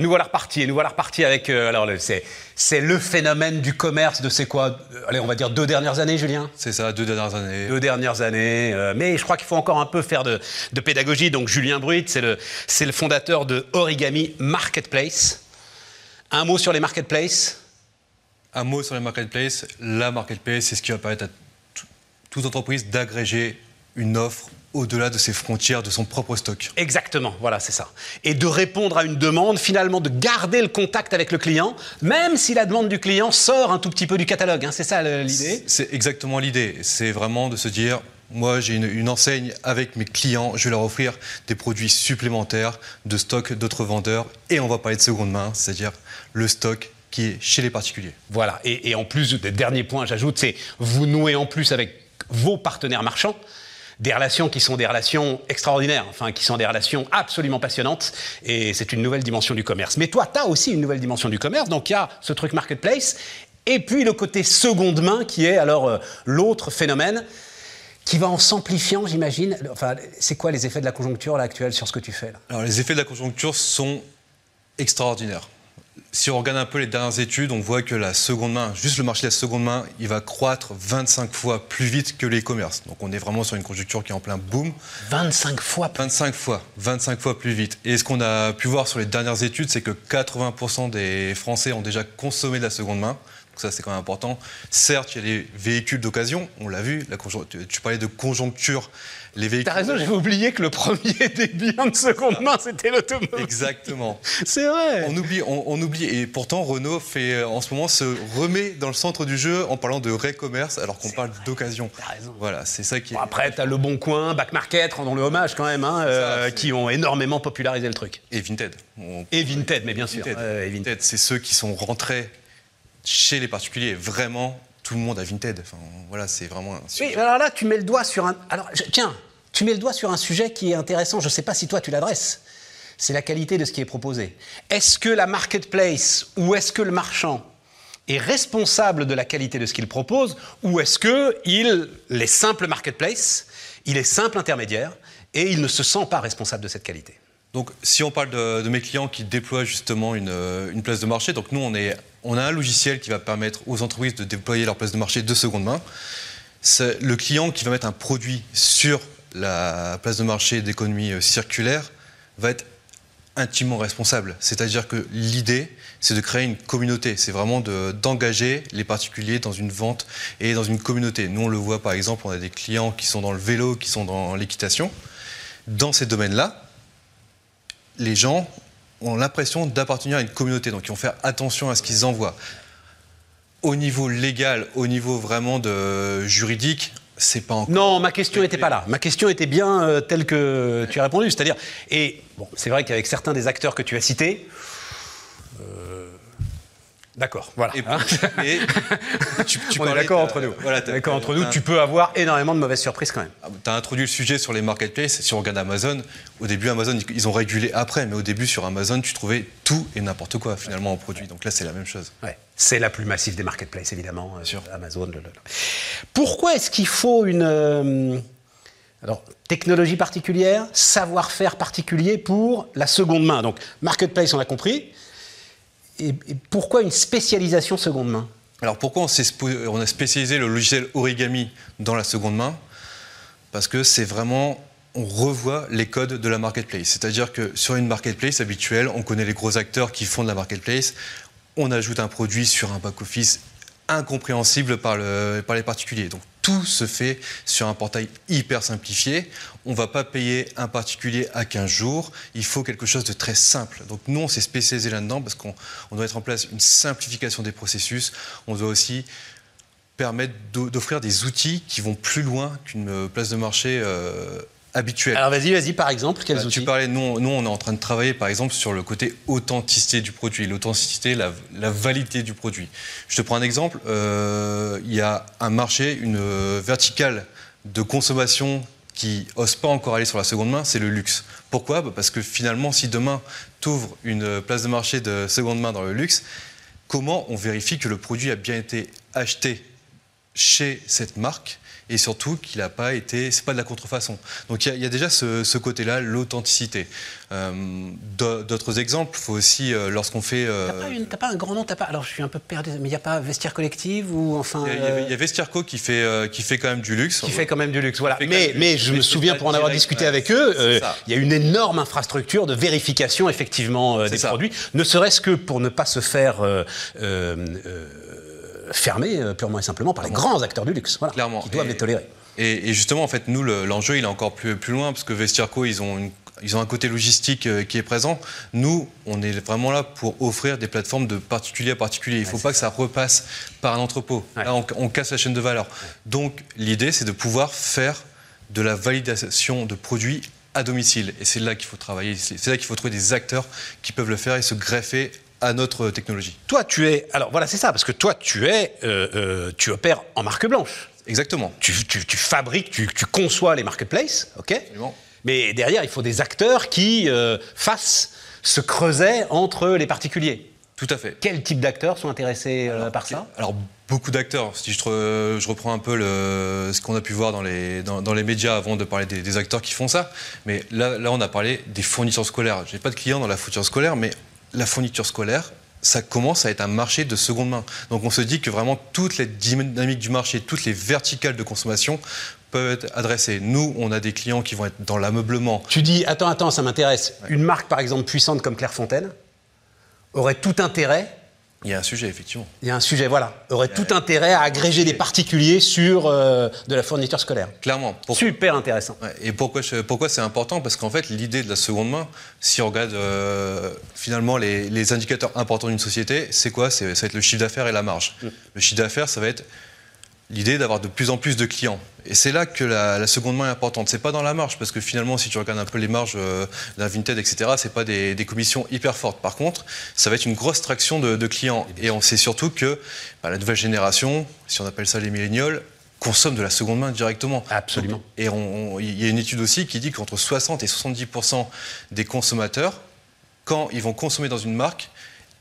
nous voilà repartis. Nous voilà repartis avec. euh, alors, c'est, c'est le phénomène du commerce de ces quoi euh, Allez, on va dire deux dernières années, Julien? C'est ça, deux dernières années. Deux dernières années. euh, mais je crois qu'il faut encore un peu faire de, de pédagogie. Donc, Julien Bruit, c'est le, c'est le fondateur de Origami Marketplace. Un mot sur les marketplaces? Un mot sur les marketplaces. La marketplace, c'est ce qui va permettre à tout- toute entreprise d'agréger une offre au-delà de ses frontières, de son propre stock. Exactement, voilà, c'est ça. Et de répondre à une demande, finalement, de garder le contact avec le client, même si la demande du client sort un tout petit peu du catalogue. hein, c'est ça l'idée C'est exactement l'idée. C'est vraiment de se dire, moi j'ai une, une enseigne avec mes clients, je vais leur offrir des produits supplémentaires de stock d'autres vendeurs. Et on va parler de seconde main, c'est-à-dire le stock qui est chez les particuliers. Voilà. Et, et en plus, dernier point, j'ajoute, c'est vous nouez en plus avec vos partenaires marchands des relations qui sont des relations extraordinaires, enfin qui sont des relations absolument passionnantes, et c'est une nouvelle dimension du commerce. Mais toi, tu as aussi une nouvelle dimension du commerce, donc il y a ce truc marketplace, et puis le côté seconde main qui est alors euh, l'autre phénomène qui va en s'amplifiant, j'imagine. Enfin, c'est quoi les effets de la conjoncture actuelle sur ce que tu fais là? Alors les effets de la conjoncture sont extraordinaires. Si on regarde un peu les dernières études, on voit que la seconde main, juste le marché de la seconde main, il va croître 25 fois plus vite que les commerces. Donc on est vraiment sur une conjoncture qui est en plein boom. 25 fois plus. 25 fois, 25 fois plus vite. Et ce qu'on a pu voir sur les dernières études, c'est que 80% des Français ont déjà consommé de la seconde main. Donc ça, c'est quand même important. Certes, il y a les véhicules d'occasion, on l'a vu. La tu- parlais de conjoncture. Les véhicules. T'as raison, j'avais oublié que le premier des biens de seconde main, c'était l'automobile. Exactement. C'est vrai. On oublie, on, on oublie. Et pourtant, Renault fait, euh, en ce moment se remet dans le centre du jeu en parlant de ré-commerce, alors qu'on parle d'occasion. T'as raison. Voilà, c'est ça qui est. Après, t'as Le Bon Coin, Back Market, rendons le hommage quand même, hein, euh, qui ont énormément popularisé le truc. Et Vinted. On- Et Vinted, mais bien sûr. Euh, Vinted. Vinted, c'est ceux qui sont rentrés chez les particuliers. Vraiment, tout le monde a Vinted. Enfin, voilà, c'est vraiment un Oui, alors là, tu mets le doigt sur un. Alors, je- tiens, tu mets le doigt sur un sujet qui est intéressant. Je ne sais pas si toi tu l'adresses. C'est la qualité de ce qui est proposé. Est-ce que la marketplace ou est-ce que le marchand est responsable de la qualité de ce qu'il propose ou est-ce que il est simple marketplace, il est simple intermédiaire et il ne se sent pas responsable de cette qualité? Donc, si on parle de, mes clients qui déploient justement une, euh, place de marché, donc nous, on, a un logiciel qui va permettre aux entreprises de déployer leur place de marché de seconde main. Le client qui va mettre un produit sur la place de marché d'économie euh, circulaire va être intimement responsable. C'est-à-dire que l'idée, c'est de créer une communauté. C'est vraiment de- d'engager les particuliers dans une vente et dans une communauté. Nous, on le voit par exemple, on a des clients qui sont dans le vélo, qui sont dans l'équitation. Dans ces domaines-là, les gens ont l'impression d'appartenir à une communauté, donc ils vont faire attention à ce qu'ils envoient. Au niveau légal, au niveau vraiment de juridique, c'est pas encore. Non, ma question n'était pas là. Ma question était bien euh, telle que tu as répondu. C'est-à-dire, et bon, c'est vrai qu'avec certains des acteurs que tu as cités, d'accord, voilà. Et- hein. et tu- tu On est d'accord entre nous. Voilà, d'accord entre nous. Tu peux avoir énormément de mauvaises surprises quand même. Tu as introduit le sujet sur les marketplaces. Si on regarde Amazon, au début, Amazon, ils- ont régulé après, mais au début, sur Amazon, tu trouvais tout et n'importe quoi finalement en produit. Donc là, c'est la même chose. Ouais. C'est la plus massive des marketplaces, évidemment. euh, sûr. Amazon. le- le- le. Pourquoi est-ce qu'il faut une euh, alors, technologie particulière, savoir-faire particulier pour la seconde main? Donc, marketplace, on a compris. Et, pourquoi une spécialisation seconde main? Alors pourquoi on, a spécialisé le logiciel Origami dans la seconde main? Parce que c'est vraiment, on revoit les codes de la marketplace. C'est-à-dire que sur une marketplace habituelle, on connaît les gros acteurs qui font de la marketplace, on ajoute un produit sur un back-office incompréhensible par, le- par les particuliers. Tout se fait sur un portail hyper simplifié. On ne va pas payer un particulier à 15 jours. Il faut quelque chose de très simple. Donc nous, on s'est spécialisé là-dedans parce qu'on on doit mettre en place une simplification des processus. On doit aussi permettre d'o- d'offrir des outils qui vont plus loin qu'une euh, place de marché euh, habituelle. Alors, vas-y, vas-y, par exemple, quels Bah, outils tu parlais, nous, nous, on est en train de travailler par exemple sur le côté authenticité du produit, l'authenticité, la, la validité du produit. Je te prends un exemple, euh, il y a un marché, une euh, verticale de consommation qui n'ose pas encore aller sur la seconde main, c'est le luxe. Pourquoi? Bah, Parce que finalement, si demain tu ouvres une place de marché de seconde main dans le luxe, comment on vérifie que le produit a bien été acheté chez cette marque? Et surtout qu'il n'a pas été, c'est pas de la contrefaçon. Donc il y, a déjà ce, côté-là, l'authenticité. Euh, d'autres exemples, il faut aussi, euh, lorsqu'on fait... Euh... T'as pas, pas, un grand nom, pas... Alors je suis un peu perdu, mais il n'y a pas Vestiaire Collective ou enfin... Il y, a, y a Vestiairco qui fait, euh, qui fait quand même du luxe. Qui fait quand même du luxe, voilà. Mais, mais je me souviens, pour en avoir discuté avec eux, il y a une énorme infrastructure de vérification effectivement des produits, ne serait-ce que pour ne pas se faire fermés euh, purement et simplement par les grands acteurs du luxe, voilà, Clairement. qui doivent les tolérer. Et, justement, en fait, nous, l'enjeu, il est encore plus, plus loin, parce que Vestiarco, ils ont, ils ont un côté logistique euh, qui est présent. Nous, on est vraiment là pour offrir des plateformes de particulier à particulier. Il ne faut pas que ça repasse par un entrepôt. Là, on, casse la chaîne de valeur. Donc, l'idée, c'est de pouvoir faire de la validation de produits à domicile. Et c'est là qu'il faut travailler. C'est là qu'il faut trouver des acteurs qui peuvent le faire et se greffer à notre technologie. Toi, tu es. Alors voilà, c'est ça, parce que toi, tu es. Euh, euh, tu opères en marque blanche. Exactement. Tu, fabriques, tu, conçois les marketplaces, ok Absolument. Mais derrière, il faut des acteurs qui euh, fassent ce creuset entre les particuliers. Tout à fait. Quel type d'acteurs sont intéressés par ça Alors, beaucoup d'acteurs. Si je, reprends un peu le, ce qu'on a pu voir dans les, dans, les médias avant de parler des, des, acteurs qui font ça, mais là, là, on a parlé des fournisseurs scolaires. Je n'ai pas de clients dans la fourniture scolaire, mais la fourniture scolaire, ça commence à être un marché de seconde main. Donc on se dit que vraiment toutes les dynamiques du marché, toutes les verticales de consommation peuvent être adressées. Nous, on a des clients qui vont être dans l'ameublement. Tu dis, attends, attends, ça m'intéresse. Une marque, par exemple, puissante comme Clairefontaine aurait tout intérêt il y a un sujet, effectivement. Il y a un sujet, voilà. Aurait tout intérêt à agréger des particuliers sur euh, de la fourniture scolaire. Clairement. Super intéressant. Et pourquoi, pourquoi c'est important? Parce qu'en fait, l'idée de la seconde main, si on regarde euh, finalement les, indicateurs importants d'une société, c'est quoi? Ça va être le chiffre d'affaires et la marge. Mm. Le chiffre d'affaires, ça va être l'idée d'avoir de plus en plus de clients. Et c'est là que la, seconde main est importante. C'est pas dans la marge, parce que finalement, si tu regardes un peu les marges euh, d'un Vinted, etc., c'est pas des, commissions hyper fortes. Par contre, ça va être une grosse traction de, clients. Et on sait surtout que bah, la nouvelle génération, si on appelle ça les millénials, consomme de la seconde main directement. Absolument. Et il y a une étude aussi qui dit qu'entre 60 et 70% des consommateurs, quand ils vont consommer dans une marque,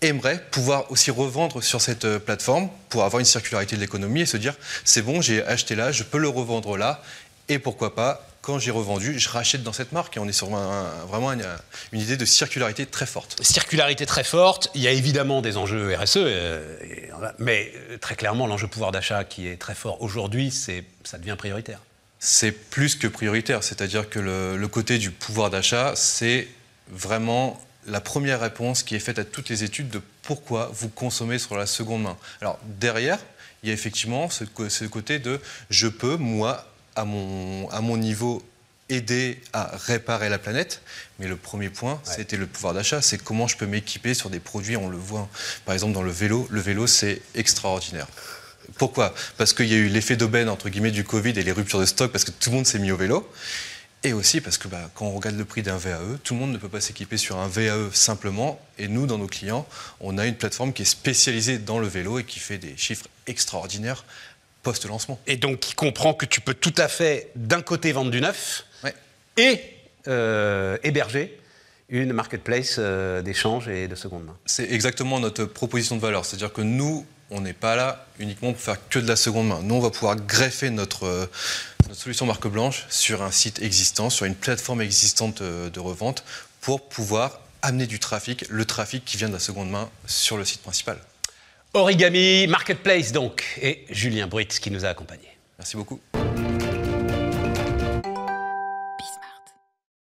aimerait pouvoir aussi revendre sur cette euh, plateforme pour avoir une circularité de l'économie et se dire c'est bon, j'ai acheté là, je peux le revendre là et pourquoi pas quand j'ai revendu, je rachète dans cette marque et on est sur vraiment une, idée de circularité très forte. Circularité très forte, il y a évidemment des enjeux RSE, euh, mais euh, très clairement l'enjeu pouvoir d'achat qui est très fort aujourd'hui, ça devient prioritaire. C'est plus que prioritaire, c'est-à-dire que le côté du pouvoir d'achat, c'est vraiment la première réponse qui est faite à toutes les études de pourquoi vous consommez sur la seconde main. Alors derrière, il y a effectivement ce, côté de je peux, moi, à mon, à mon niveau, aider à réparer la planète. Mais le premier point, c'était le pouvoir d'achat. C'est comment je peux m'équiper sur des produits, on le voit par exemple dans le vélo. Le vélo, c'est extraordinaire. Pourquoi? Parce qu'il y a eu l'effet d'aubaine, entre guillemets, du Covid et les ruptures de stock, parce que tout le monde s'est mis au vélo. Et aussi parce que bah, quand on regarde le prix d'un VAE, tout le monde ne peut pas s'équiper sur un VAE simplement. Et nous, dans nos clients, on a une plateforme qui est spécialisée dans le vélo et qui fait des chiffres extraordinaires post-lancement. Et donc qui comprend que tu peux tout à fait, d'un côté, vendre du neuf et euh, héberger une marketplace euh, d'échange et de seconde main. C'est exactement notre proposition de valeur. C'est-à-dire que nous, on n'est pas là uniquement pour faire que de la seconde main. Nous, on va pouvoir greffer notre, euh, notre solution marque blanche sur un site existant, sur une plateforme existante de, revente, pour pouvoir amener du trafic, le trafic qui vient de la seconde main, sur le site principal. Origami Marketplace donc, et Julien Brits qui nous a accompagnés. Merci beaucoup.